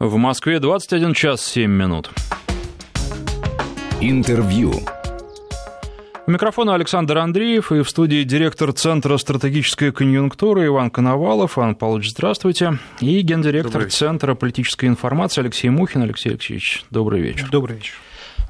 В Москве 21 час 7 минут. Интервью. У микрофона Александр Андреев и в студии директор Центра стратегической конъюнктуры Иван Коновалов. Иван Павлович, здравствуйте. И гендиректор Центра политической информации Алексей Мухин. Алексей Алексеевич, добрый вечер. Добрый вечер.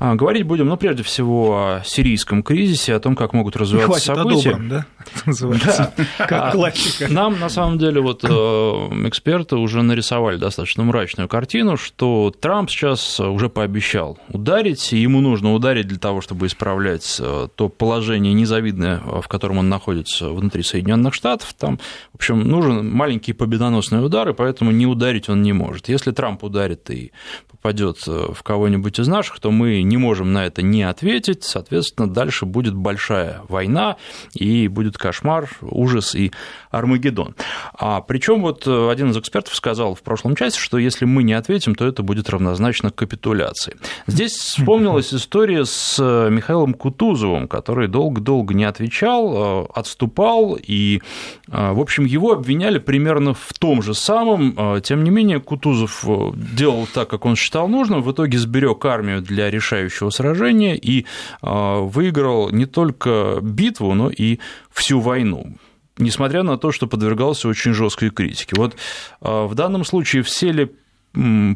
А, говорить будем, ну, прежде всего, о сирийском кризисе, о том, как могут развиваться Хватит события. О добром, да? Называется. Да. Как А, классика. Нам, на самом деле, вот э, эксперты уже нарисовали достаточно мрачную картину, что Трамп сейчас уже пообещал ударить, и ему нужно ударить для того, чтобы исправлять э, то положение незавидное, э, в котором он находится внутри Соединенных Штатов. Там, в общем, нужен маленький победоносный удар, и поэтому не ударить он не может. Если Трамп ударит и попадет э, в кого-нибудь из наших, то мы не можем на это не ответить. Соответственно, дальше будет большая война, и будет кошмар, ужас и Армагеддон. А причем вот э, один из экспертов сказал в прошлом часе, что если мы не ответим, то это будет равнозначно капитуляции. Здесь вспомнилась история с э, Михаилом Кутузовым, который долго-долго не отвечал, отступал, и, в общем, его обвиняли примерно в том же самом. Тем не менее, Кутузов делал так, как он считал нужным, в итоге сберег армию для решающего сражения и выиграл не только битву, но и всю войну несмотря на то, что подвергался очень жесткой критике. Вот в данном случае все ли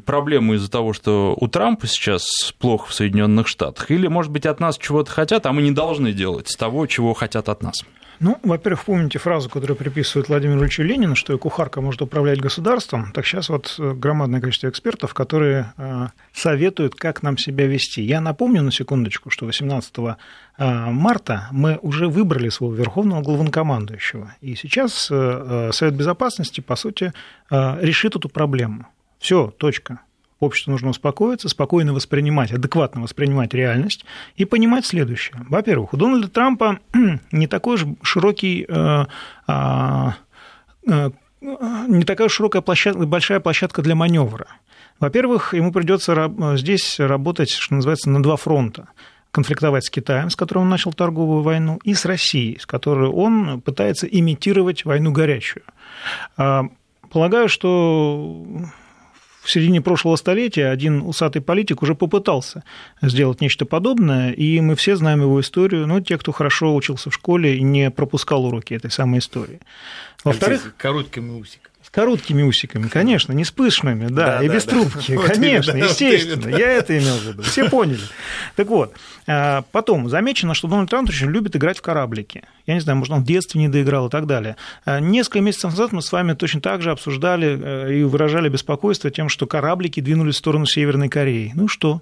проблемы из-за того, что у Трампа сейчас плохо в Соединенных Штатах, или, может быть, от нас чего-то хотят, а мы не должны делать того, чего хотят от нас? Ну, во-первых, помните фразу, которую приписывают Владимиру Ильичу Ленину, что и кухарка может управлять государством. Так сейчас вот громадное количество экспертов, которые советуют, как нам себя вести. Я напомню на секундочку, что 18 марта мы уже выбрали своего верховного главнокомандующего. И сейчас Совет Безопасности, по сути, решит эту проблему. Все, точка. Обществу нужно успокоиться, спокойно воспринимать, адекватно воспринимать реальность и понимать следующее. Во-первых, у Дональда Трампа не такой же широкий не такая широкая площадка, большая площадка для маневра. Во-первых, ему придется здесь работать, что называется, на два фронта конфликтовать с Китаем, с которым он начал торговую войну, и с Россией, с которой он пытается имитировать войну горячую. Полагаю, что в середине прошлого столетия один усатый политик уже попытался сделать нечто подобное, и мы все знаем его историю, ну, те, кто хорошо учился в школе и не пропускал уроки этой самой истории. Во-вторых... Короткими усиками. С короткими усиками, конечно, не с пышными, да, Да, и да, без да. трубки, Вот конечно, именно, вот естественно, именно. я это имел в виду, все поняли. Так вот, а, потом замечено, что Дональд Трамп очень любит играть в кораблики. Я не знаю, может, он в детстве не доиграл и так далее. А, Несколько месяцев назад мы с вами точно так же обсуждали э, и выражали беспокойство тем, что кораблики двинулись в сторону Северной Кореи. Ну что?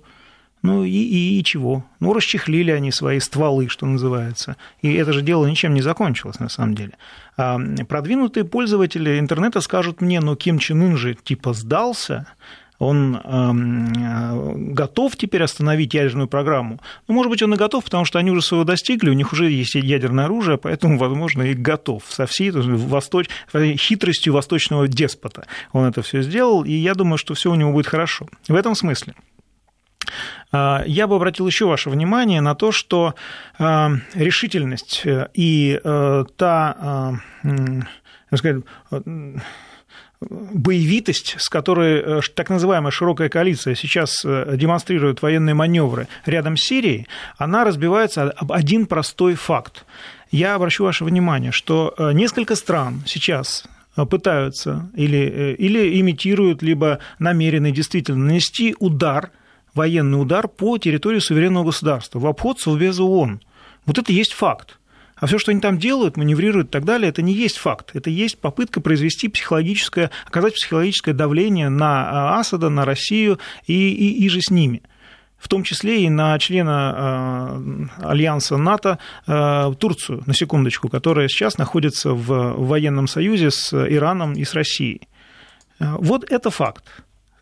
Ну и, и, и чего? Ну, расчехлили они свои стволы, что называется. И это же дело ничем не закончилось, на самом деле. А продвинутые пользователи интернета скажут мне, ну, Ким Чен Ын же типа сдался, он эм, готов теперь остановить ядерную программу. Ну, может быть, он и готов, потому что они уже своего достигли, у них уже есть ядерное оружие, поэтому, возможно, и готов со всей восточ... хитростью восточного деспота. Он это все сделал, и я думаю, что все у него будет хорошо. В этом смысле. А, Я бы обратил еще ваше внимание на то, что а, решительность и а, та так сказать, боевитость, с которой так называемая широкая коалиция сейчас демонстрирует военные маневры рядом с Сирией, она разбивается об один простой факт. Я обращу ваше внимание, что несколько стран сейчас пытаются или, или имитируют, либо намерены действительно нанести удар, военный удар по территории суверенного государства в обход Совбеза ООН. Вот это есть факт. А все, что они там делают, маневрируют и так далее, это не есть факт. Это есть попытка произвести психологическое, оказать психологическое давление на Асада, на Россию и, и, и же с ними. В том числе и на члена э, альянса НАТО э, Турцию, на секундочку, которая сейчас находится в военном союзе с Ираном и с Россией. Вот это факт.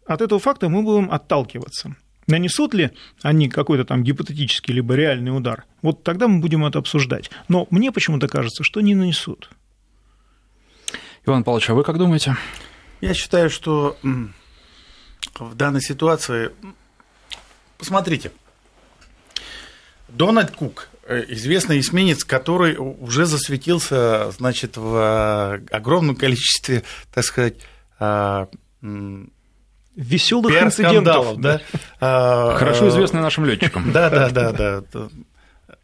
От этого факта мы будем отталкиваться. Нанесут ли они какой-то там гипотетический либо реальный удар? Вот тогда мы будем это обсуждать. Но мне почему-то кажется, что не нанесут. Иван Павлович, а вы как думаете? Я считаю, что в данной ситуации, посмотрите, Дональд Кук, э, известный эсминец, который уже засветился, значит, в огромном количестве, так сказать, веселых инцидентов. Да? А, Хорошо известный нашим летчикам. Да, да, да, да.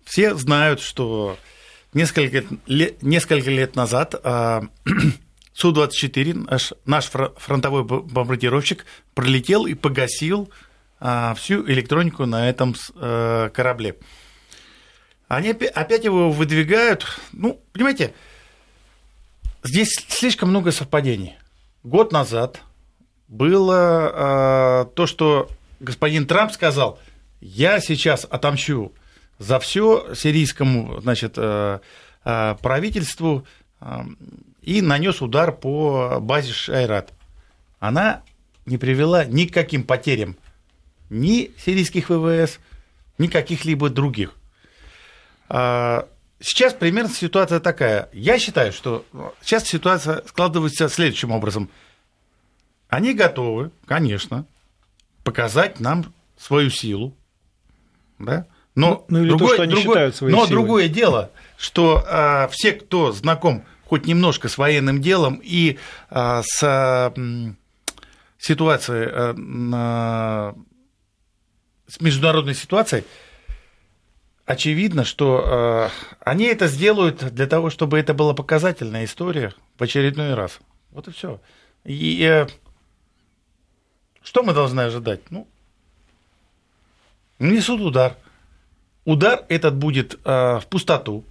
Все знают, что несколько лет, несколько лет назад а, Су-24, наш, наш фронтовой бомбардировщик, пролетел и погасил а, всю электронику на этом э, корабле. Они опять его выдвигают. Ну, понимаете, здесь слишком много совпадений. Год назад было э, то, что господин Трамп сказал, я сейчас отомщу за все сирийскому значит, э, э, правительству э, и нанес удар по базе Шайрат. Она не привела ни к каким потерям ни сирийских ВВС, ни каких-либо других. А, сейчас примерно ситуация такая. Я считаю, что сейчас ситуация складывается следующим образом. Они готовы, конечно, показать нам свою силу, да? Но, ну, ну другое, то, что они другое, считают своей но силой. другое дело, что а, все, кто знаком хоть немножко с военным делом и а, с а, ситуацией а, с международной ситуацией, очевидно, что э, они это сделают для того, чтобы это была показательная история в очередной раз. Вот и все. И э, что мы должны ожидать? Ну, несут удар. Удар этот будет э, в пустоту.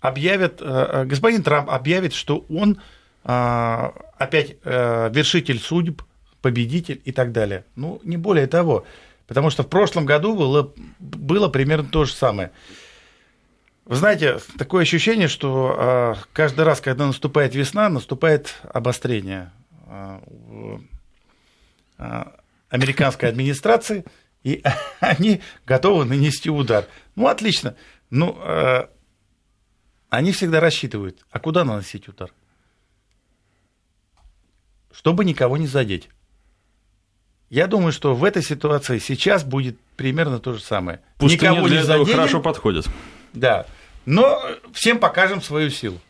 Объявят, э, господин Трамп объявит, что он э, опять э, вершитель судеб, победитель и так далее. Ну, не более того. Потому что в прошлом году было, было примерно то же самое. Вы знаете, такое ощущение, что а, каждый раз, когда наступает весна, наступает обострение а, американской администрации, и они готовы нанести удар. Ну, отлично. Ну, они всегда рассчитывают, а куда наносить удар? Чтобы никого не задеть. Я думаю, что в этой ситуации сейчас будет примерно то же самое. Пустыня Никого для не этого заденем, хорошо подходит. Да, но всем покажем свою силу.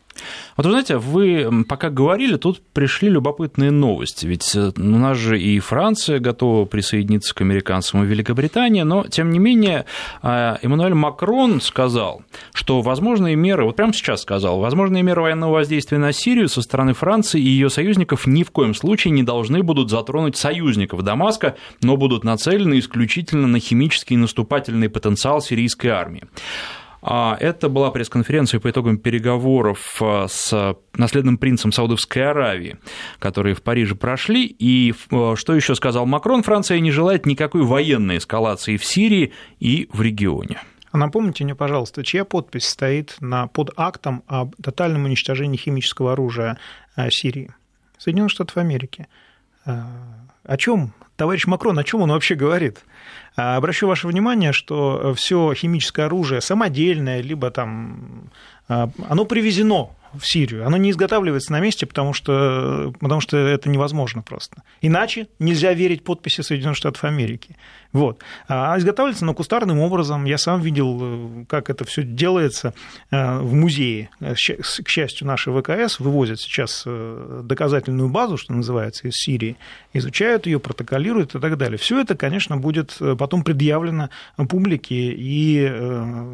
Вот вы знаете, вы пока говорили, тут пришли любопытные новости. Ведь э, у нас же и Франция готова присоединиться к американцам, и Великобритания, но, тем не менее, а, Эммануэль Макрон сказал, что возможные меры, вот прямо сейчас сказал, возможные меры военного воздействия на Сирию со стороны Франции и ее союзников ни в коем случае не должны будут затронуть союзников Дамаска, но будут нацелены исключительно на химический наступательный потенциал сирийской армии. А Это была пресс-конференция по итогам переговоров а, с наследным принцем Саудовской Аравии, которые в Париже прошли. И а, что еще сказал Макрон? Франция не желает никакой военной эскалации в Сирии и в регионе. А напомните мне, пожалуйста, чья подпись стоит на, под актом об тотальном уничтожении химического оружия Сирии? Соединенных Штатов Америки. О чем товарищ Макрон, о чем он вообще говорит? А, обращу ваше внимание, что все химическое оружие самодельное, либо там а, оно привезено в Сирию. Оно не изготавливается на месте, потому что, потому что это невозможно просто. Иначе нельзя верить подписи Соединенных Штатов Америки. Вот. А изготавливается оно кустарным образом. Я сам видел, э, как это все делается э, в музее. К счастью, наши ВКС вывозят сейчас э, доказательную базу, что называется, из Сирии, изучают ее, протоколируют и так далее. Все это, конечно, будет потом предъявлено публике и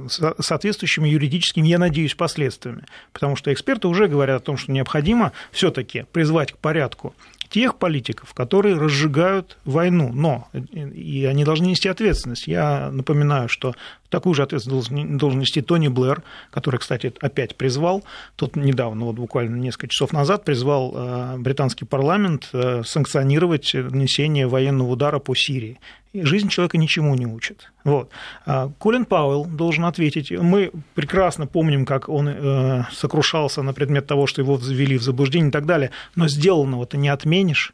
соответствующими юридическими, я надеюсь, последствиями. Потому что эксперты уже говорят о том, что необходимо все-таки призвать к порядку тех политиков, которые разжигают войну, но и они должны нести ответственность. Я напоминаю, что такую же ответственность должен, нести Тони Блэр, который, кстати, опять призвал, тут недавно, вот буквально несколько часов назад, призвал э, британский парламент э, санкционировать нанесение военного удара по Сирии жизнь человека ничему не учит. Вот. А Колин Пауэлл должен ответить. Мы прекрасно помним, как он э, сокрушался на предмет того, что его ввели в заблуждение и так далее, но сделанного-то не отменишь.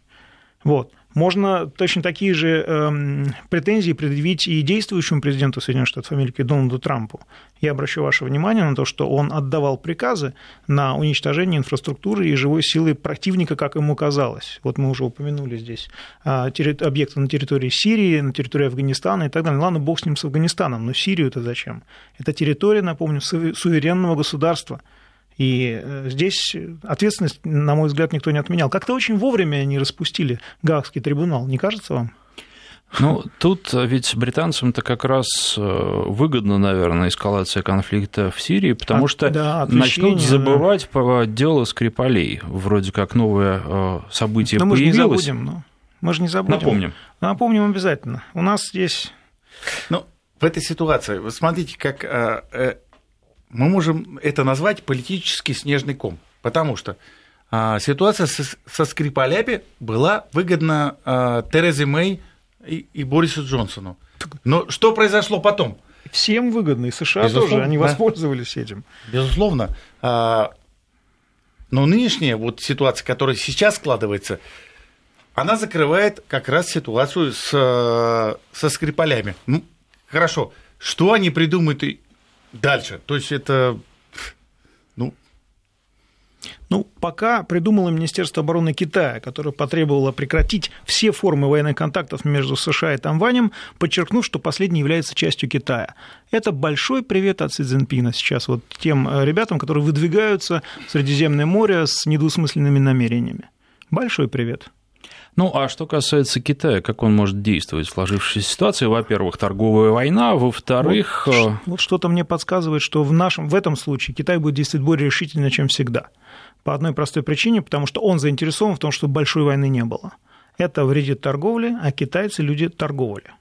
Вот можно точно такие же э, претензии предъявить и действующему президенту Соединенных Штатов Америки Дональду Трампу. Я обращу ваше внимание на то, что он отдавал приказы на уничтожение инфраструктуры и живой силы противника, как ему казалось. Вот мы уже упомянули здесь а, объекты на территории Сирии, на территории Афганистана и так далее. Ладно, бог с ним с Афганистаном, но Сирию-то зачем? Это территория, напомню, суверенного государства – И здесь ответственность, на мой взгляд, никто не отменял. Как-то очень вовремя они распустили Гаагский трибунал, не кажется вам? Ну, тут ведь британцам-то как раз э, выгодно, наверное, эскалация конфликта в Сирии, потому а, что да, начнут забывать да. по делу Скрипалей. Вроде как новое э, событие но появилось. Мы же не забудем, ну. Мы же не забудем. Напомним. Напомним обязательно. У нас здесь... Ну, в этой ситуации, вы смотрите, как э, мы можем это назвать политический снежный ком, потому что ситуация со Скрипалями была выгодна Терезе Мэй и, и Борису Джонсону. Но что произошло потом? Всем выгодно, и США Безусловно, тоже, они да. воспользовались этим. Безусловно. А, но нынешняя вот ситуация, которая сейчас складывается, она закрывает как раз ситуацию с, со Скрипалями. Ну, хорошо, что они придумают дальше? То есть это ну, пока придумало Министерство обороны Китая, которое потребовало прекратить все формы военных контактов между США и Тамванем, подчеркнув, что последний является частью Китая. Это большой привет от Си Цзиньпина сейчас вот тем э, ребятам, которые выдвигаются в Средиземное море с недвусмысленными намерениями. Большой привет. Ну, а что касается Китая, как он может действовать в сложившейся ситуации? Во-первых, торговая война, во-вторых... Вот, э, вот что-то мне подсказывает, что в, нашем, в этом случае Китай будет действовать более решительно, чем всегда. По одной простой причине, потому что он заинтересован в том, чтобы большой войны не было. Это вредит торговле, а китайцы – люди торговли.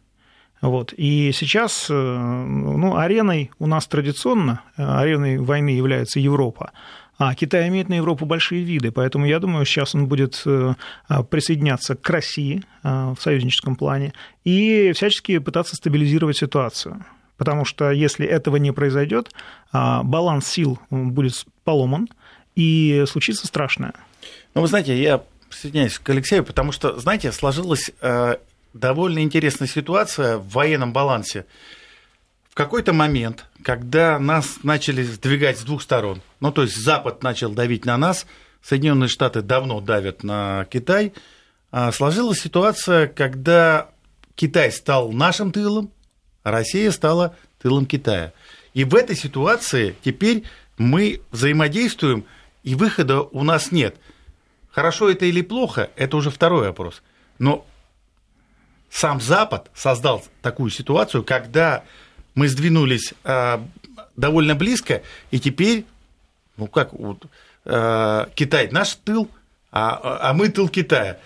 Вот. И сейчас э, ну, ареной у нас традиционно, э, ареной войны является Европа, а Китай имеет на Европу большие виды, поэтому я думаю, сейчас он будет э, присоединяться к России в союзническом плане и всячески пытаться стабилизировать ситуацию. Потому что если этого не произойдет, баланс сил будет поломан, и случится страшное. Ну, вы знаете, я присоединяюсь к Алексею, потому что, знаете, сложилась э, довольно интересная ситуация в военном балансе. В какой-то момент, когда нас начали сдвигать с двух сторон, ну, то есть Запад начал давить на нас, Соединенные Штаты давно давят на Китай, э, сложилась ситуация, когда Китай стал нашим тылом, а Россия стала тылом Китая. И в этой ситуации теперь мы взаимодействуем – и выхода у нас нет. Хорошо это или плохо, это уже второй вопрос. Но сам Запад создал такую ситуацию, когда мы сдвинулись э, довольно близко, и теперь, ну как, вот, э, Китай наш тыл, а, а мы тыл Китая.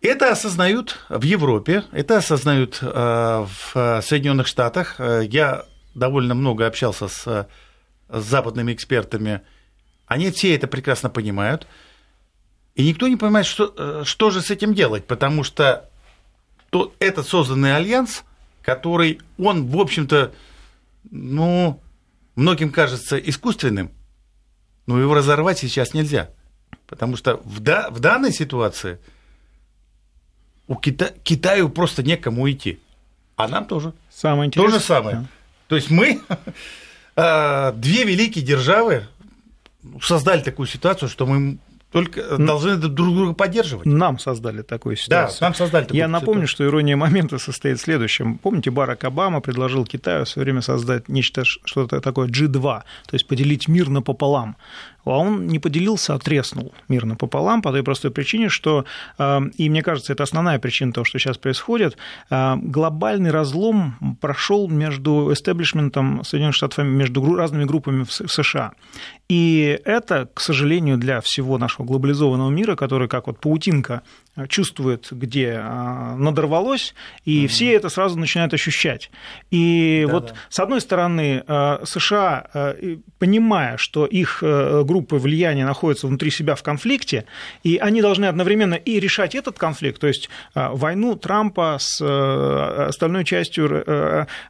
Это осознают в Европе, это осознают э, в Соединенных Штатах. Я довольно много общался с, западными экспертами они все это прекрасно понимают. И никто не понимает, что, что же с этим делать, потому что то, этот созданный альянс, который, он, в общем-то, ну, многим кажется искусственным, но его разорвать сейчас нельзя. Потому что в, да, в данной ситуации у Кита, Китаю просто некому идти. А нам тоже. Самое интересное. То же самое. Да. То есть мы э, две великие державы создали такую ситуацию, что мы только должны друг друга поддерживать. Нам создали такую ситуацию. Да, нам создали такую Я напомню, ситуацию. что ирония момента состоит в следующем. Помните, Барак Обама предложил Китаю в свое время создать нечто, что-то такое G2, то есть поделить мир напополам а он не поделился, а треснул мирно пополам по той простой причине, что, э, и мне кажется, это основная причина того, что сейчас происходит, э, глобальный разлом прошел между эстеблишментом Соединенных Штатов, между разными группами в США. И это, к сожалению, для всего нашего глобализованного мира, который как вот паутинка чувствует, где а, надорвалось, и mm-hmm. все это сразу начинают ощущать. И да, вот да. с одной стороны, а, США, а, понимая, что их группы влияния находятся внутри себя в конфликте, и они должны одновременно и решать этот конфликт, то есть войну Трампа с остальной частью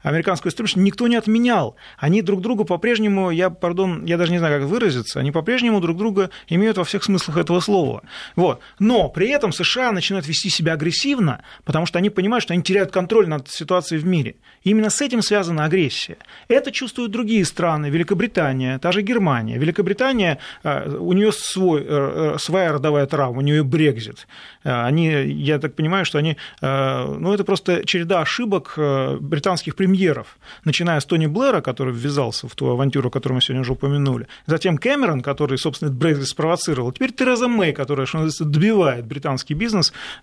американского истории никто не отменял. Они друг другу по-прежнему, я, пардон, я даже не знаю, как выразиться, они по-прежнему друг друга имеют во всех смыслах этого слова. Вот. Но при этом США США начинают вести себя агрессивно, потому что они понимают, что они теряют контроль над ситуацией в мире. И именно с этим связана агрессия. Это чувствуют другие страны, Великобритания, та же Германия. Великобритания, э, у нее свой, э, своя родовая травма, у нее Брекзит. Они, я так понимаю, что они, ну это просто череда ошибок британских премьеров, начиная с Тони Блэра, который ввязался в ту авантюру, которую мы сегодня уже упомянули, затем Кэмерон, который, собственно, Брекзит спровоцировал, теперь Тереза Мэй, которая, что называется, добивает британский бизнес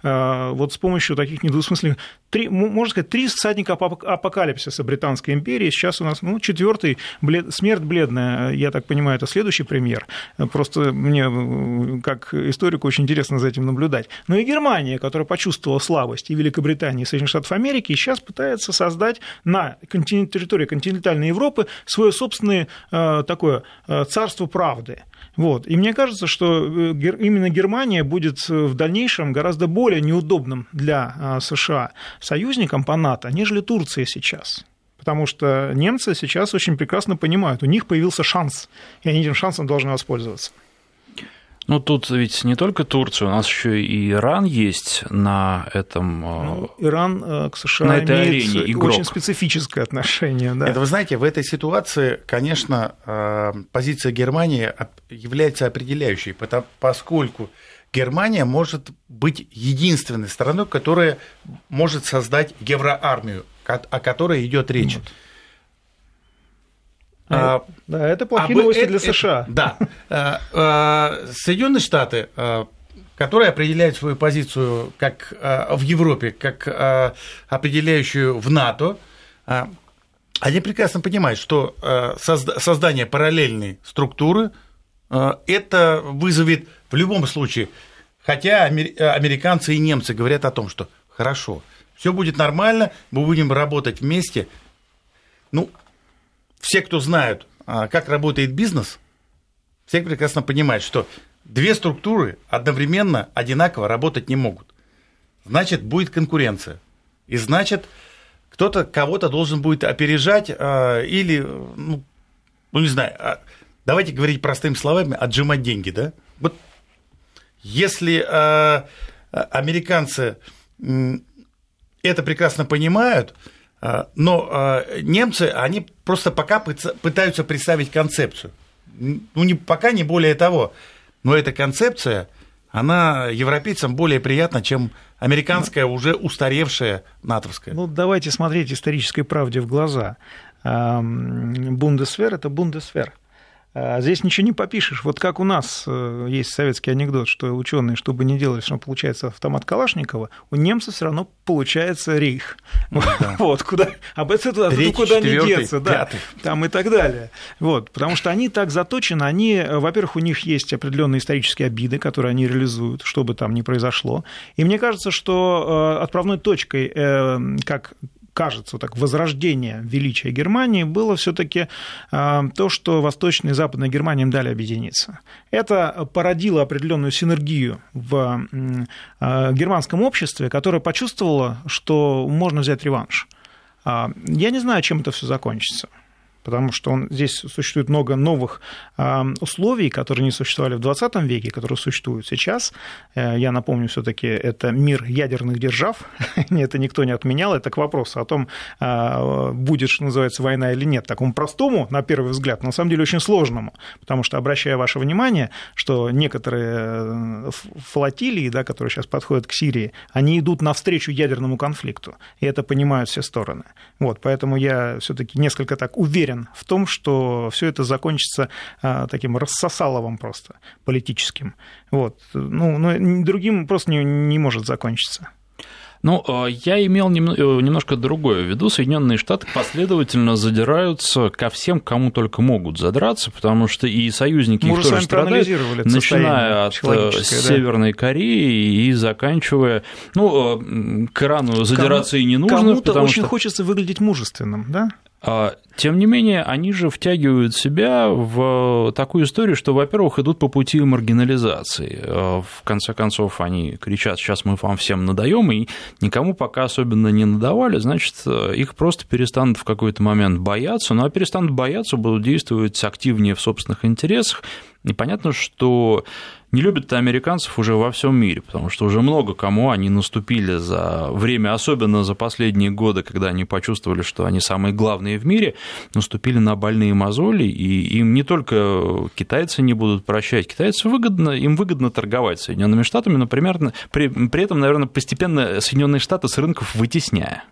вот с помощью таких недвусмысленных, три, можно сказать, три всадника апокалипсиса Британской империи. Сейчас у нас ну, четвертый, блед, смерть бледная, я так понимаю, это следующий премьер. Просто мне, как историку, очень интересно за этим наблюдать. Но и Германия, которая почувствовала слабость, и Великобритания, и Соединенных Штатов Америки, сейчас пытается создать на территории континентальной Европы свое собственное э, такое э, царство правды. Вот. И мне кажется, что э, именно Германия будет в дальнейшем гораздо более неудобным для США союзником по НАТО, нежели Турция сейчас. Потому что немцы сейчас очень прекрасно понимают, у них появился шанс, и они этим шансом должны воспользоваться. Ну, тут ведь не только Турция, у нас еще и Иран есть на этом... Э, ну, Иран э, к США на этой имеет арене игрок. очень специфическое отношение. Да. Это, вы знаете, в этой ситуации, конечно, э, позиция Германии является определяющей, поскольку Германия может быть единственной страной, которая может создать евроармию, о которой идет речь. Вот. А, да, это плохие а, новости это, для США. Это, да. А, Соединенные Штаты, которые определяют свою позицию как в Европе, как определяющую в НАТО, они прекрасно понимают, что создание параллельной структуры это вызовет в любом случае, хотя американцы и немцы говорят о том, что хорошо, все будет нормально, мы будем работать вместе. Ну, все, кто знают, а, как работает бизнес, все прекрасно понимают, что две структуры одновременно одинаково работать не могут. Значит, будет конкуренция. И значит, кто-то кого-то должен будет опережать а, или, ну, ну не знаю, а, давайте говорить простыми словами, отжимать деньги, да? Вот если американцы это прекрасно понимают, но а, немцы, они просто пока пытаются представить концепцию. Ну, не, пока не более того. Но эта концепция, она европейцам более приятна, чем американская, уже устаревшая натовская. Ну, давайте смотреть исторической правде в глаза. Бундесвер – это Бундесвер – а здесь ничего не попишешь. Вот как у нас э, есть советский анекдот, что ученые, чтобы не делали, что получается автомат Калашникова, у немцев все равно получается рейх. Ну да. Вот, куда, об этом туда, Третий, куда не деться, да, там и так далее. Вот, потому что они так заточены, они, э, во-первых, у них есть определенные исторические обиды, которые они реализуют, что бы там ни произошло. И мне кажется, что э, отправной точкой, как кажется, так, возрождение величия Германии было все-таки а, то, что Восточная и Западная Германия им дали объединиться. Это породило определенную синергию в а, германском обществе, которое почувствовало, что можно взять реванш. А, я не знаю, чем это все закончится потому что он, здесь существует много новых условий, которые не существовали в 20 веке, которые существуют сейчас. Э, я напомню, все-таки это мир ядерных держав, это никто не отменял, это к вопросу о том, а, будет, что называется, война или нет, такому простому, на первый взгляд, но на самом деле очень сложному, потому что, обращая ваше внимание, что некоторые э, флотилии, да, которые сейчас подходят к Сирии, они идут навстречу ядерному конфликту, и это понимают все стороны. Вот, поэтому я все-таки несколько так уверен, уверен в том, что все это закончится а, таким рассосаловым просто политическим. Вот. Ну, ну, другим просто не, не может закончиться. Ну, э, я имел э, немножко другое в виду. Соединенные Штаты последовательно задираются ко всем, кому только могут задраться, потому что и союзники Мы их тоже страдают, начиная от э, Северной да? Кореи и заканчивая... Ну, к Ирану задираться Кому, и не нужно, Кому-то очень что... хочется выглядеть мужественным, да? А, тем не менее, они же втягивают себя в такую историю, что, во-первых, идут по пути маргинализации. А, в конце концов, они кричат, сейчас мы вам всем надаем, и никому пока особенно не надавали, значит, их просто перестанут в какой-то момент бояться, ну а перестанут бояться, будут действовать активнее в собственных интересах, И понятно, что не любят американцев уже во всем мире, потому что уже много кому они наступили за время, особенно за последние годы, когда они почувствовали, что они самые главные в мире, наступили на больные мозоли, и им не только китайцы не будут прощать, китайцы выгодно, им выгодно торговать Соединенными Штатами, но примерно, при, при этом, наверное, постепенно Соединенные Штаты с рынков вытесняя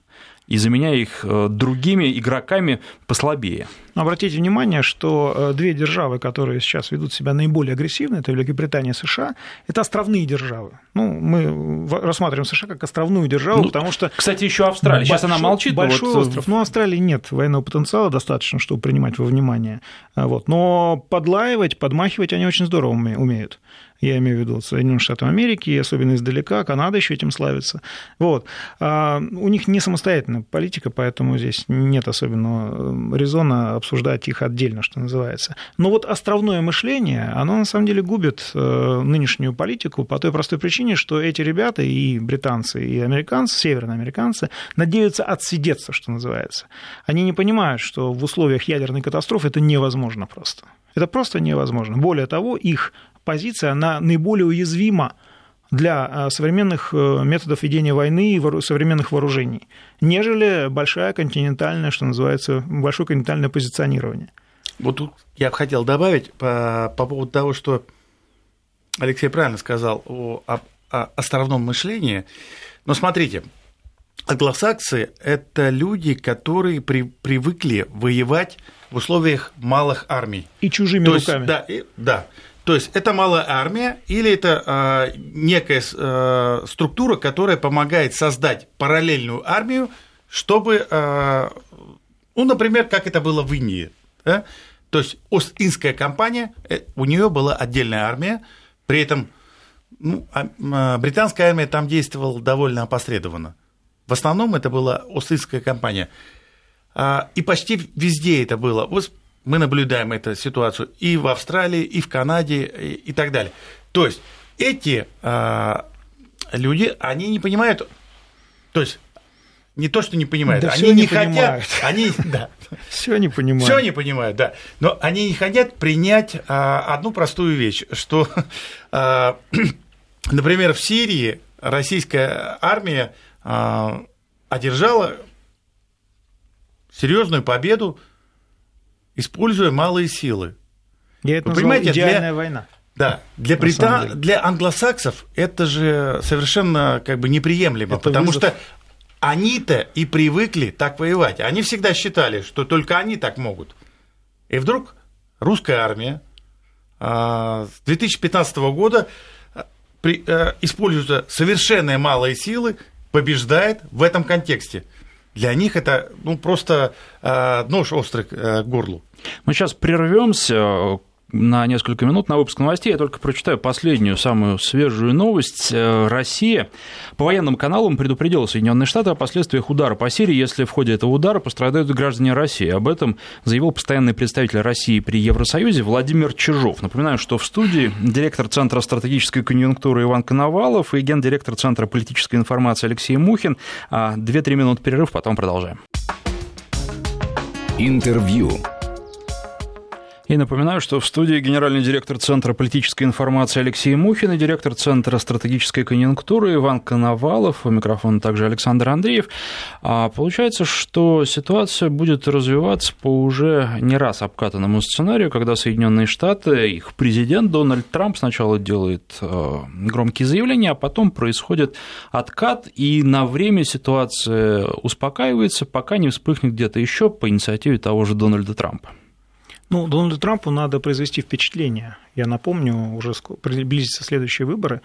и заменяя их э, другими игроками послабее. Обратите внимание, что э, две державы, которые сейчас ведут себя наиболее агрессивно, это Великобритания и США, это островные державы. Ну, мы рассматриваем США как островную державу, ну, потому что... Кстати, еще Австралия. Сейчас она молчит. Большой вот... остров. Ну, Австралии нет военного потенциала достаточно, чтобы принимать во внимание. Вот. Но подлаивать, подмахивать они очень здорово умеют я имею в виду Соединенные Штаты Америки, и особенно издалека, Канада еще этим славится. Вот. А у них не самостоятельная политика, поэтому здесь нет особенного э, резона обсуждать их отдельно, что называется. Но вот островное мышление, оно на самом деле губит э, нынешнюю политику по той простой причине, что эти ребята, и британцы, и американцы, северноамериканцы, надеются отсидеться, что называется. Они не понимают, что в условиях ядерной катастрофы это невозможно просто. Это просто невозможно. Более того, их позиция, она наиболее уязвима для а, современных э, методов ведения войны и современных вооружений, нежели большая континентальная, что называется, большое континентальное позиционирование. Вот тут я бы хотел добавить по, по поводу того, что Алексей правильно сказал о, о, о островном мышлении. Но смотрите, англосаксы – это люди, которые при, привыкли воевать в условиях малых армий. И чужими То руками. Есть, да, и, да. То есть это малая армия или это э, некая э, структура, которая помогает создать параллельную армию, чтобы, э, ну, например, как это было в Индии. Да? То есть Ост-Индская компания, э, у нее была отдельная армия, при этом ну, британская армия там действовала довольно опосредованно. В основном это была Ост-Индская компания. И почти везде это было. Вот мы наблюдаем эту ситуацию и в Австралии, и в Канаде, и, и так далее. То есть эти а, люди, они не понимают, то есть не то, что не понимают, да они не, не хотят, они, да, все не понимают, все не понимают, да, но они не хотят принять а, одну простую вещь, что, а, например, в Сирии российская армия а, одержала серьезную победу используя малые силы. Я это Вы понимаете, идеальная для... война. Да, для, Брита... для англосаксов это же совершенно как бы неприемлемо, это потому вызов. что они-то и привыкли так воевать. Они всегда считали, что только они так могут. И вдруг русская армия а, с 2015 года а, э, используя совершенно малые силы, побеждает в этом контексте. Для них это ну, просто э, нож острый э, к горлу. Мы сейчас прервемся на несколько минут на выпуск новостей. Я только прочитаю последнюю, самую свежую новость. Э, Россия по военным каналам предупредила Соединенные Штаты о последствиях удара по Сирии, если в ходе этого удара пострадают граждане России. Об этом заявил постоянный представитель России при Евросоюзе Владимир Чижов. Напоминаю, что в студии директор Центра стратегической конъюнктуры Иван Коновалов и гендиректор Центра политической информации Алексей Мухин. А, две-три минуты перерыв, потом продолжаем. Интервью. И напоминаю, что в студии генеральный директор Центра политической информации Алексей Мухин и директор Центра стратегической конъюнктуры Иван Коновалов. У микрофона также Александр Андреев. А получается, что ситуация будет развиваться по уже не раз обкатанному сценарию, когда Соединенные Штаты, их президент Дональд Трамп сначала делает э, громкие заявления, а потом происходит откат, и на время ситуация успокаивается, пока не вспыхнет где-то еще по инициативе того же Дональда Трампа. Ну, Дональду Трампу надо произвести впечатление. Я напомню, уже близятся следующие выборы,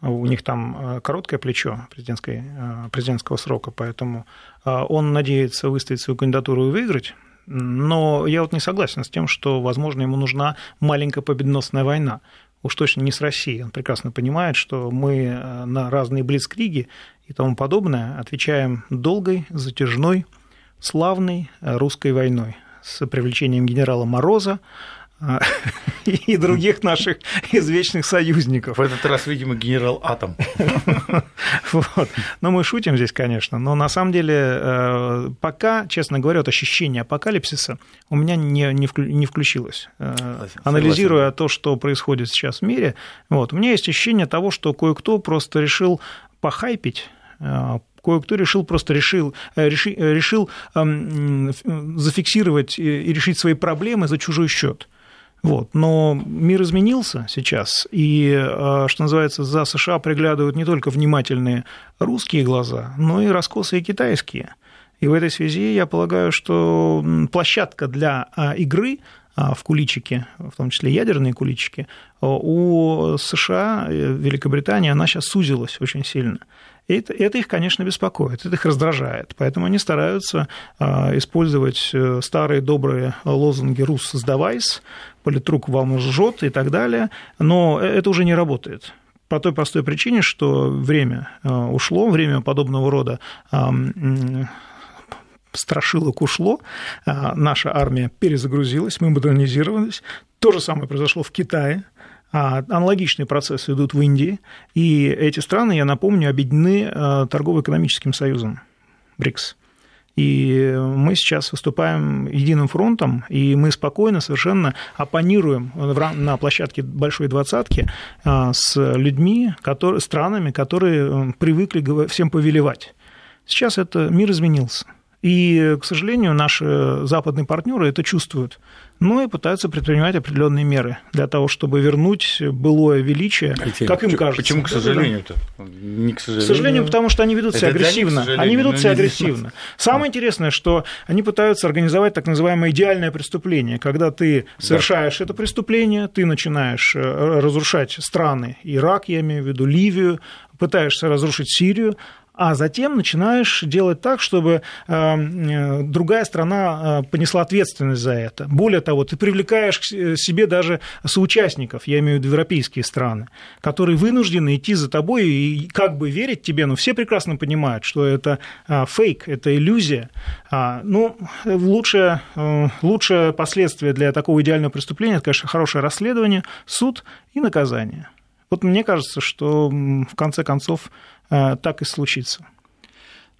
у них там э, короткое плечо э, президентского срока, поэтому э, он надеется выставить свою кандидатуру и выиграть. Но я вот не согласен с тем, что, возможно, ему нужна маленькая победоносная война. Уж точно не с Россией. Он прекрасно понимает, что мы на разные блицкриги и тому подобное отвечаем долгой, затяжной, славной русской войной с привлечением генерала Мороза, а, и других наших извечных союзников. В этот раз, видимо, генерал Атом. Вот. Но мы шутим здесь, конечно, но на самом деле э, пока, честно говоря, вот ощущение апокалипсиса у меня не, не, включилось. Э, Согласен. Анализируя то, что происходит сейчас в мире, вот, у меня есть ощущение того, что кое-кто просто решил похайпить э, кое-кто решил просто решил, решил, решил эм, зафиксировать и решить свои проблемы за чужой счет. Вот. Но мир изменился сейчас, и, э, что называется, за США приглядывают не только внимательные русские глаза, но и раскосые китайские. И в этой связи я полагаю, что площадка для игры в куличики, в том числе ядерные куличики, у США, э, Великобритании, она сейчас сузилась очень сильно. И это, это их, конечно, беспокоит, это их раздражает. Поэтому они стараются а, использовать э, старые добрые лозунги «Рус, сдавайся», «Политрук вам жжет» и так далее. Но это уже не работает по той простой причине, что время э, ушло, время подобного рода страшилок ушло, наша армия перезагрузилась, мы модернизировались. То же самое произошло в Китае, а, аналогичные процессы идут в Индии, и эти страны, я напомню, объединены а, торгово-экономическим союзом БРИКС. И мы сейчас выступаем единым фронтом, и мы спокойно совершенно оппонируем на площадке Большой Двадцатки а, с людьми, которые, странами, которые привыкли всем повелевать. Сейчас это мир изменился. И, к сожалению, наши западные партнеры это чувствуют но и пытаются предпринимать определенные меры для того, чтобы вернуть былое величие, Алексей, как им кажется. Почему, к сожалению-то? Не к сожалению. К сожалению, потому что они ведут себя агрессивно. Них, они ведут себя агрессивно. Самое интересное, что они пытаются организовать так называемое идеальное преступление, когда ты совершаешь да. это преступление, ты начинаешь э, разрушать страны, Ирак, я имею в виду, Ливию, пытаешься разрушить Сирию, а затем начинаешь делать так, чтобы э, э, другая страна э, понесла ответственность за это. Более того, ты привлекаешь к себе даже соучастников, я имею в виду европейские страны, которые вынуждены идти за тобой и как бы верить тебе, но все прекрасно понимают, что это фейк, это иллюзия. А, ну, лучшее, лучшее последствие для такого идеального преступления – это, конечно, хорошее расследование, суд и наказание. Вот мне кажется, что в конце концов так и случится.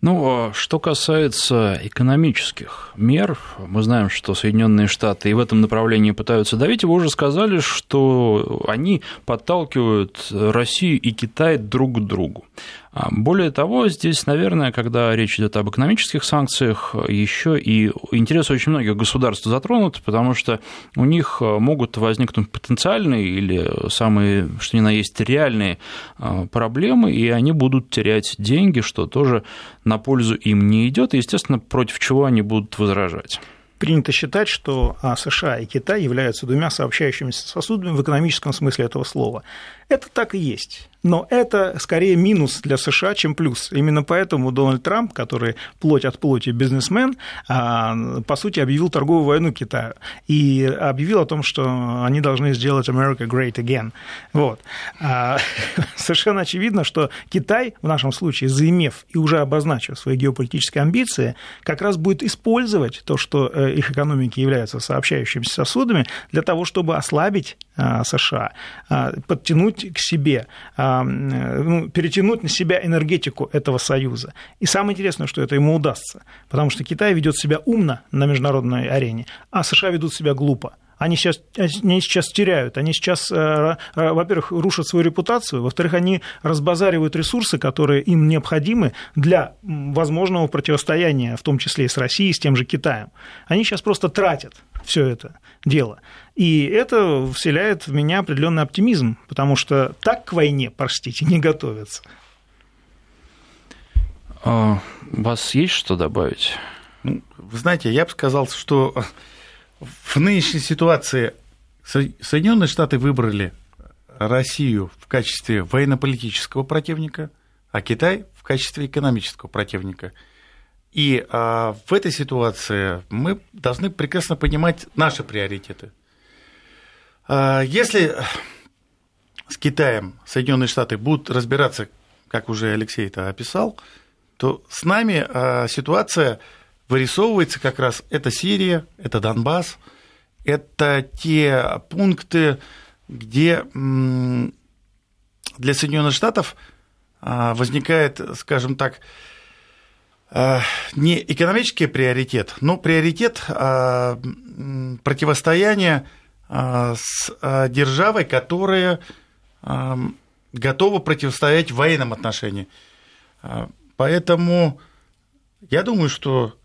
Ну, а что касается экономических мер, мы знаем, что Соединенные Штаты и в этом направлении пытаются давить. Вы уже сказали, что они подталкивают Россию и Китай друг к другу. А более того, здесь, наверное, когда речь идет об экономических санкциях, еще и интересы очень многих государств затронут, потому что у них могут возникнуть потенциальные или самые, что ни на есть, реальные а, проблемы, и они будут терять деньги, что тоже на пользу им не идет, и, естественно, против чего они будут возражать принято считать, что а, США и Китай являются двумя сообщающимися сосудами в экономическом смысле этого слова. Это так и есть. Но это скорее минус для США, чем плюс. Именно поэтому Дональд Трамп, который плоть от плоти бизнесмен, а, по сути объявил торговую войну Китаю и объявил о том, что они должны сделать America great again. Вот. А, совершенно очевидно, что Китай в нашем случае, заимев и уже обозначив свои геополитические амбиции, как раз будет использовать то, что э, их экономики являются сообщающимися сосудами, для того, чтобы ослабить США, подтянуть к себе ну, перетянуть на себя энергетику этого союза. И самое интересное, что это ему удастся, потому что Китай ведет себя умно на международной арене, а США ведут себя глупо. Они сейчас, они сейчас теряют, они сейчас, э, э, во-первых, рушат свою репутацию, во-вторых, они разбазаривают ресурсы, которые им необходимы для возможного противостояния, в том числе и с Россией, и с тем же Китаем. Они сейчас просто тратят все это дело. И это вселяет в меня определенный оптимизм, потому что так к войне, простите, не готовятся. А у вас есть что добавить? Ну, вы знаете, я бы сказал, что в нынешней ситуации Соединенные Штаты выбрали Россию в качестве военно-политического противника, а Китай в качестве экономического противника. И а, в этой ситуации мы должны прекрасно понимать наши приоритеты. А, если с Китаем Соединенные Штаты будут разбираться, как уже Алексей это описал, то с нами а, ситуация вырисовывается как раз это Сирия, это Донбасс, это те пункты, где для Соединенных Штатов а, возникает, скажем так, а, не экономический приоритет, но приоритет а, противостояния с державой, которая готова противостоять в военном отношении. Поэтому я думаю, что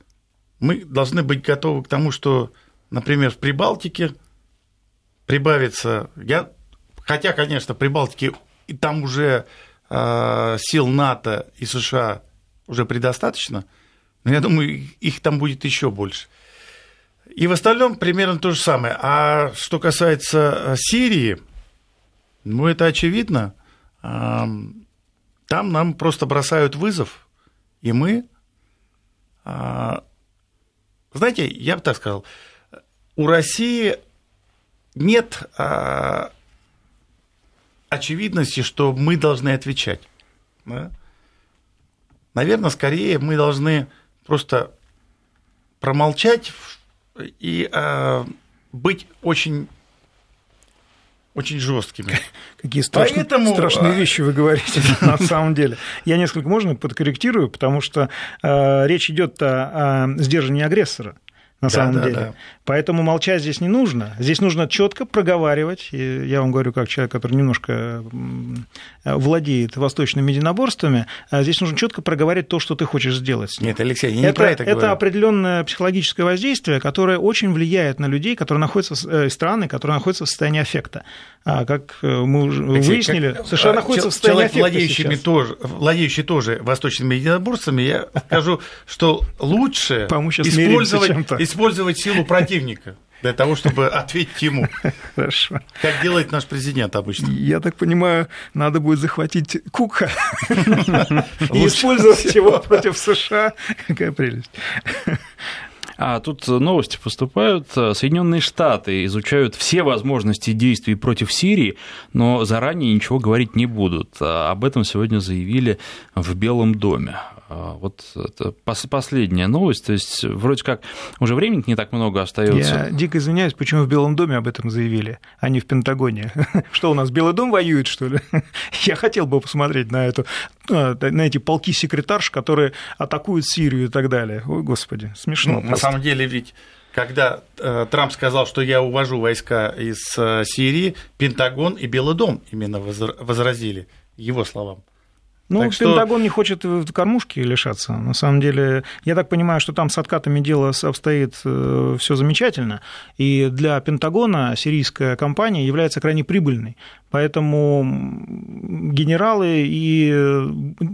мы должны быть готовы к тому, что, например, в Прибалтике прибавится, я, хотя, конечно, в Прибалтике и там уже э, сил НАТО и США уже предостаточно, но я думаю, их там будет еще больше. И в остальном примерно то же самое. А что касается Сирии, ну, это очевидно. Там нам просто бросают вызов, и мы... А, знаете, я бы так сказал, у России нет а, очевидности, что мы должны отвечать. Да? Наверное, скорее мы должны просто промолчать и э, быть очень очень жесткими. Какие страшные, Поэтому... страшные вещи вы говорите на самом деле. Я несколько, можно, подкорректирую, потому что э, речь идет о, о сдержании агрессора на да, самом да, деле. Да. Поэтому молчать здесь не нужно. Здесь нужно четко проговаривать. И я вам говорю, как человек, который немножко владеет восточными единоборствами, а здесь нужно четко проговаривать то, что ты хочешь сделать. Нет, Алексей, я не это, про это говорю. Это определенное психологическое воздействие, которое очень влияет на людей, которые находятся в страны, которые находятся в состоянии аффекта. А, как э, мы уже Алексей, выяснили, как, США находится в состоянии человек, владеющими сейчас. тоже, владеющий тоже восточными единоборствами, я скажу, что лучше использовать, использовать силу противника для того, чтобы ответить ему. Хорошо. Как делает наш президент обычно. Я так понимаю, надо будет захватить Кука и использовать его против США. Какая прелесть. А тут новости поступают. Соединенные Штаты изучают все возможности действий против Сирии, но заранее ничего говорить не будут. Об этом сегодня заявили в Белом доме. А, вот это последняя новость, то есть вроде как уже времени не так много остается. Я дико извиняюсь, почему в Белом доме об этом заявили, а не в Пентагоне. Что у нас, Белый дом воюет, что ли? Я хотел бы посмотреть на, эту, а, на эти полки секретарш, которые атакуют Сирию и так далее. Ой, господи, смешно. Ну, на самом деле ведь когда э, Трамп сказал, что я увожу войска из э, Сирии, Пентагон и Белый дом именно возразили его словам. Ну, так Пентагон что... не хочет в кормушке лишаться. На самом деле, я так понимаю, что там с откатами дело обстоит э, все замечательно. И для Пентагона сирийская компания является крайне прибыльной. Поэтому генералы и э,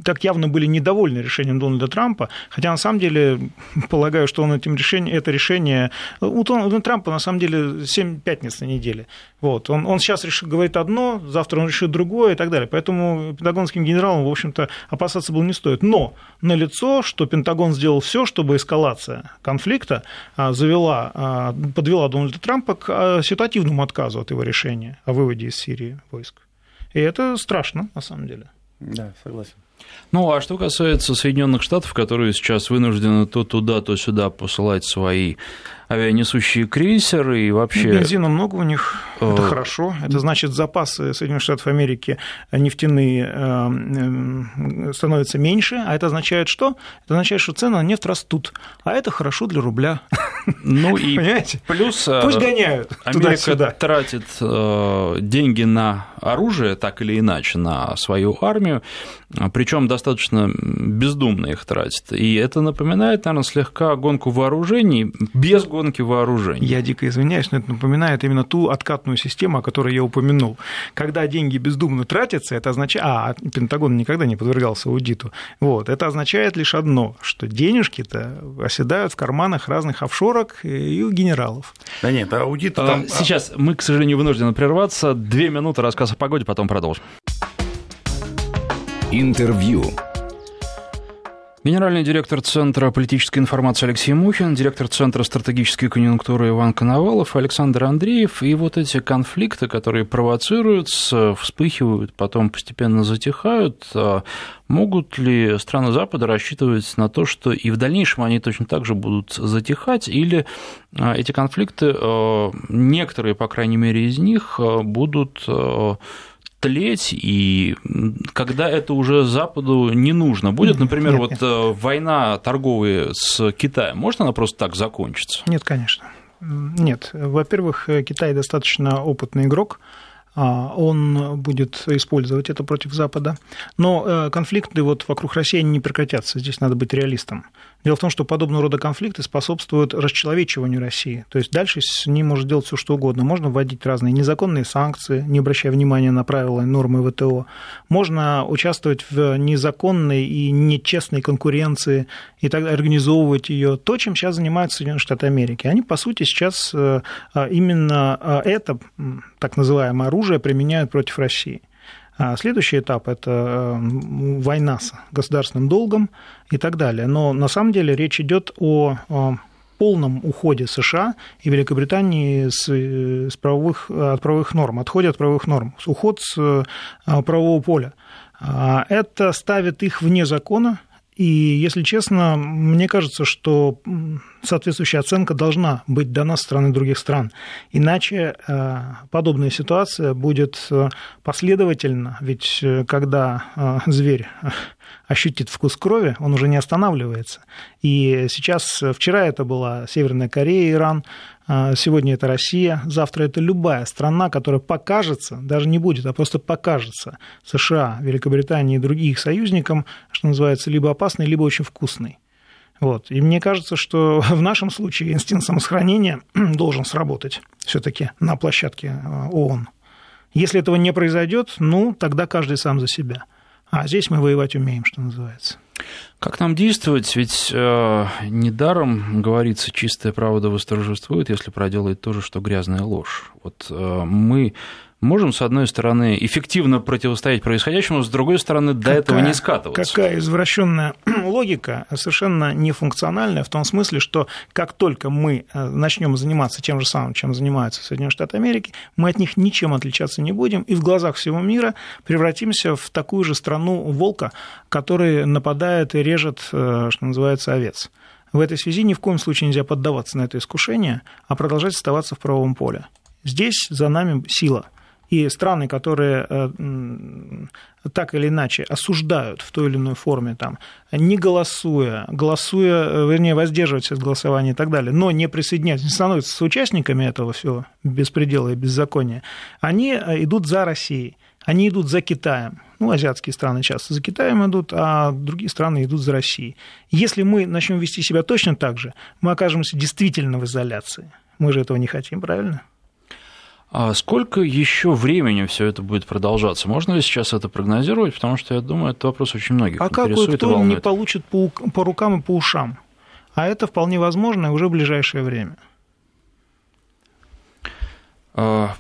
так явно были недовольны решением Дональда Трампа, хотя на самом деле полагаю, что он этим решением, это решение... У Трампа на самом деле 7 пятниц на неделе. Вот. Он, он сейчас решит, говорит одно, завтра он решит другое и так далее. Поэтому пентагонским генералам, в общем-то, опасаться было не стоит. Но налицо, что Пентагон сделал все, чтобы эскалация конфликта а, завела, а, подвела Дональда Трампа к а, ситуативному отказу от его решения о выводе из Сирии войск. И это страшно, на самом деле. Да, согласен. Ну, а что касается Соединенных Штатов, которые сейчас вынуждены то туда, то сюда посылать свои авианесущие крейсеры и вообще... Ну, бензина много у них, это э, хорошо. Это значит, запасы Соединенных Штатов Америки нефтяные э, э, становятся меньше, а это означает что? Это означает, что цены на нефть растут, а это хорошо для рубля. Ну и Понимаете? плюс Пусть гоняют Америка тратит деньги на оружие, так или иначе, на свою армию, причем достаточно бездумно их тратит. И это напоминает, наверное, слегка гонку вооружений без гонки вооружений. Я дико извиняюсь, но это напоминает именно ту откатную систему, о которой я упомянул. Когда деньги бездумно тратятся, это означает... А, Пентагон никогда не подвергался аудиту. Вот, это означает лишь одно, что денежки-то оседают в карманах разных офшорок и у генералов. Да нет, аудит а, там... Сейчас мы, к сожалению, вынуждены прерваться. Две минуты рассказ о погоде, потом продолжим. Интервью. Генеральный директор Центра политической информации Алексей Мухин, директор Центра стратегической конъюнктуры Иван Коновалов, Александр Андреев. И вот эти конфликты, которые провоцируются, вспыхивают, потом постепенно затихают, а могут ли страны Запада рассчитывать на то, что и в дальнейшем они точно так же будут затихать, или а, эти конфликты, а, некоторые, по крайней мере, из них будут тлеть, и когда это уже Западу не нужно будет, например, нет, вот нет. Э, война торговая с Китаем, может она просто так закончиться? Нет, конечно. Нет. Во-первых, Китай достаточно опытный игрок, а, он будет использовать это против Запада. Но э, конфликты вот вокруг России не прекратятся, здесь надо быть реалистом. Дело в том, что подобного рода конфликты способствуют расчеловечиванию России. То есть дальше с ним может делать все что угодно. Можно вводить разные незаконные санкции, не обращая внимания на правила и нормы ВТО. Можно участвовать в незаконной и нечестной конкуренции и так организовывать ее. То, чем сейчас занимаются Соединенные Штаты Америки. Они, по сути, сейчас э, э, именно это, так называемое оружие, применяют против России. А следующий этап – это э, война с государственным долгом и так далее. Но на самом деле речь идет о полном уходе США и Великобритании с, э, с правовых, от правовых норм, отходе от правовых норм, уход с э, правового поля. А это ставит их вне закона, и, если честно, мне кажется, что соответствующая оценка должна быть дана со стороны других стран. Иначе э, подобная ситуация будет э, последовательно, ведь э, когда зверь ощутит вкус крови, он уже не останавливается. И сейчас, вчера это была Северная Корея, Иран, сегодня это Россия, завтра это любая страна, которая покажется, даже не будет, а просто покажется США, Великобритании и других союзникам, что называется, либо опасной, либо очень вкусной. Вот. И мне кажется, что в нашем случае инстинкт самосохранения должен сработать все-таки на площадке а, ООН. Если этого не произойдет, ну, тогда каждый сам за себя. А здесь мы воевать умеем, что называется. Как нам действовать? Ведь э, недаром говорится, чистая правда восторжествует, если проделает то же, что грязная ложь. Вот э, мы можем, с одной стороны, эффективно противостоять происходящему, с другой стороны, до какая, этого не скатываться. Какая извращенная логика, совершенно нефункциональная, в том смысле, что как только мы э, начнем заниматься тем же самым, чем занимаются Соединенные Штаты Америки, мы от них ничем отличаться не будем, и в глазах всего мира превратимся в такую же страну волка, который нападает и режет, э, что называется, овец. В этой связи ни в коем случае нельзя поддаваться на это искушение, а продолжать оставаться в правовом поле. Здесь за нами сила – и страны, которые э, так или иначе осуждают в той или иной форме, там, не голосуя, голосуя, э, вернее, воздерживаясь от голосования и так далее, но не присоединяются, не становятся соучастниками этого всего беспредела и беззакония, они э, идут за Россией, они идут за Китаем. Ну, азиатские страны часто за Китаем идут, а другие страны идут за Россией. Если мы начнем вести себя точно так же, мы окажемся действительно в изоляции. Мы же этого не хотим, правильно? А сколько еще времени все это будет продолжаться? Можно ли сейчас это прогнозировать? Потому что я думаю, это вопрос очень многих а интересует как кто не получит по, по рукам и по ушам? А это вполне возможно уже в ближайшее время. А,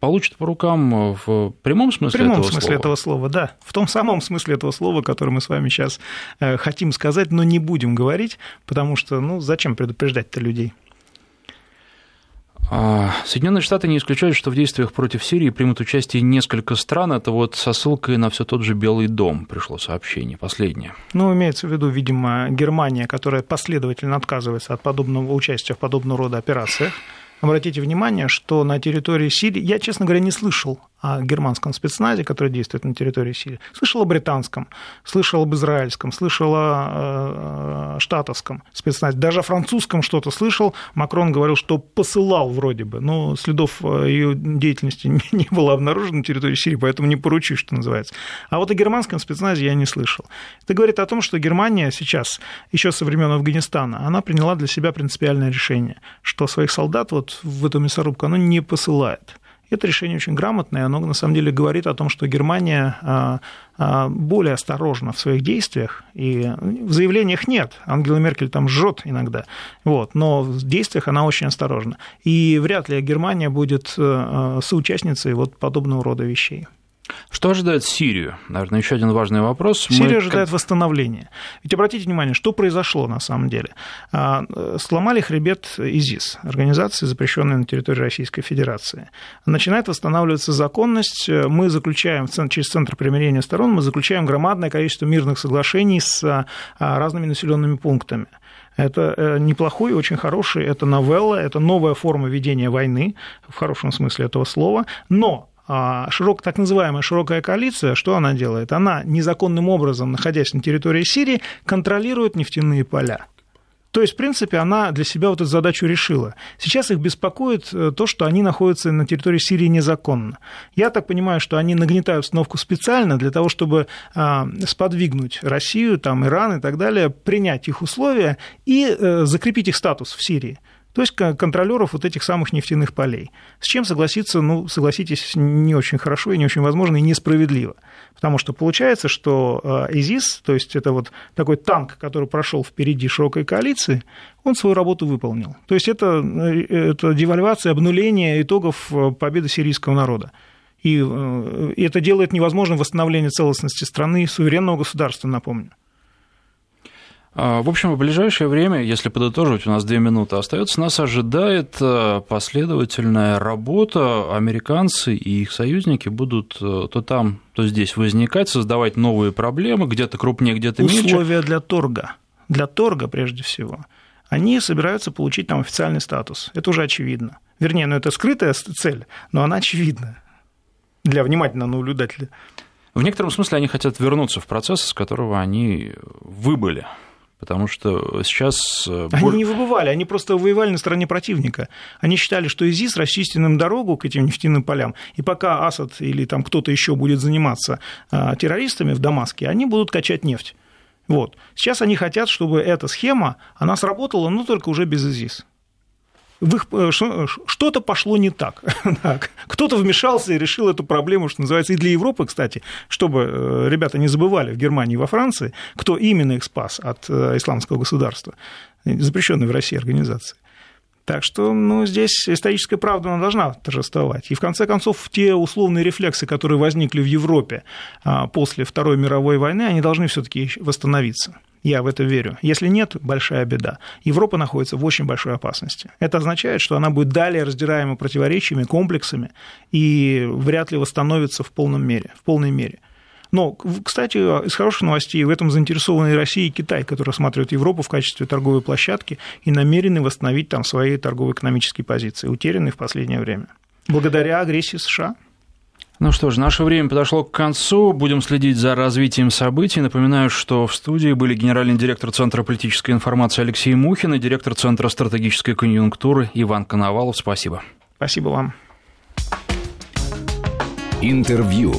получит по рукам в прямом смысле В прямом этого смысле слова? этого слова, да. В том самом смысле этого слова, который мы с вами сейчас э, хотим сказать, но не будем говорить, потому что, ну, зачем предупреждать-то людей? А, Соединенные Штаты не исключают, что в действиях против Сирии примут участие несколько стран. Это вот со ссылкой на все тот же Белый дом пришло сообщение, последнее. Ну, имеется в виду, видимо, Германия, которая последовательно отказывается от подобного участия в подобного рода операциях. Обратите внимание, что на территории Сирии, я, честно говоря, не слышал о германском спецназе, который действует на территории Сирии. Слышал о британском, слышал об израильском, слышал о э, штатовском спецназе. Даже о французском что-то слышал. Макрон говорил, что посылал вроде бы, но следов э, ее деятельности не было обнаружено на территории Сирии, поэтому не поручусь, что называется. А вот о германском спецназе я не слышал. Это говорит о том, что Германия сейчас, еще со времен Афганистана, она приняла для себя принципиальное решение, что своих солдат вот в эту мясорубку она не посылает. Это решение очень грамотное, оно на самом деле говорит о том, что Германия а, а, более осторожна в своих действиях, и в заявлениях нет, Ангела Меркель там жжет иногда, вот, но в действиях она очень осторожна. И вряд ли Германия будет э, соучастницей вот подобного рода вещей. Что ожидает Сирию? Наверное, еще один важный вопрос. Сирия Мы... ожидает восстановления. Ведь обратите внимание, что произошло на самом деле. А, сломали хребет ИЗИС, организации, запрещенной на территории Российской Федерации. Начинает восстанавливаться законность. Мы заключаем через Центр примирения сторон, мы заключаем громадное количество мирных соглашений с а, разными населенными пунктами. Это э, неплохой, очень хороший, это новелла, это новая форма ведения войны, в хорошем смысле этого слова, но широк, так называемая широкая коалиция, что она делает? Она незаконным образом, находясь на территории Сирии, контролирует нефтяные поля. То есть, в принципе, она для себя вот эту задачу решила. Сейчас их беспокоит э, то, что они находятся на территории Сирии незаконно. Я так понимаю, что они нагнетают установку специально для того, чтобы а, сподвигнуть Россию, там, Иран и так далее, принять их условия и э, закрепить их статус в Сирии то есть контролеров вот этих самых нефтяных полей. С чем согласиться, ну, согласитесь, не очень хорошо и не очень возможно, и несправедливо. Потому что получается, что э, ИЗИС, то есть это вот такой танк, который прошел впереди широкой коалиции, он свою работу выполнил. То есть это, э, это девальвация, обнуление итогов э, победы сирийского народа. И это делает невозможным восстановление целостности страны, суверенного государства, напомню. А, в общем, в ближайшее время, если подытоживать, у нас две минуты остается, нас ожидает э, последовательная работа. Американцы и их союзники будут э, то там, то здесь возникать, создавать новые проблемы, где-то крупнее, где-то меньше. Условия для торга. Для торга, прежде всего. Они собираются получить там официальный статус. Это уже очевидно. Вернее, ну это скрытая цель, но она очевидна для внимательного наблюдателя. В некотором смысле они хотят вернуться в процесс, с которого они выбыли. Потому что сейчас... Э, они не выбывали, они просто воевали на стороне противника. Они считали, что ИЗИС расчистит им дорогу к этим нефтяным полям, и пока Асад или там кто-то еще будет заниматься э, террористами в Дамаске, они будут качать нефть. Вот. Сейчас они хотят, чтобы эта схема, она сработала, но только уже без ИЗИС в их, э, что-то пошло не так. Кто-то вмешался и решил эту проблему, что называется, и для Европы, кстати, чтобы э, ребята не забывали в Германии и во Франции, кто именно их спас от э, исламского государства, запрещенной в России организации. Так что ну, здесь историческая правда она должна торжествовать. И в конце концов, те условные рефлексы, которые возникли в Европе а, после Второй мировой войны, они должны все-таки восстановиться. Я в это верю. Если нет, большая беда. Европа находится в очень большой опасности. Это означает, что она будет далее раздираема противоречиями, комплексами и вряд ли восстановится в полном мере, в полной мере. Но, кстати, из хороших новостей в этом заинтересованы и Россия, и Китай, которые рассматривают Европу в качестве торговой площадки и намерены восстановить там свои торгово-экономические позиции, утерянные в последнее время. Благодаря агрессии США. Ну что ж, наше время подошло к концу. Будем следить за развитием событий. Напоминаю, что в студии были генеральный директор Центра политической информации Алексей Мухин и директор Центра стратегической конъюнктуры Иван Коновалов. Спасибо. Спасибо вам. Интервью.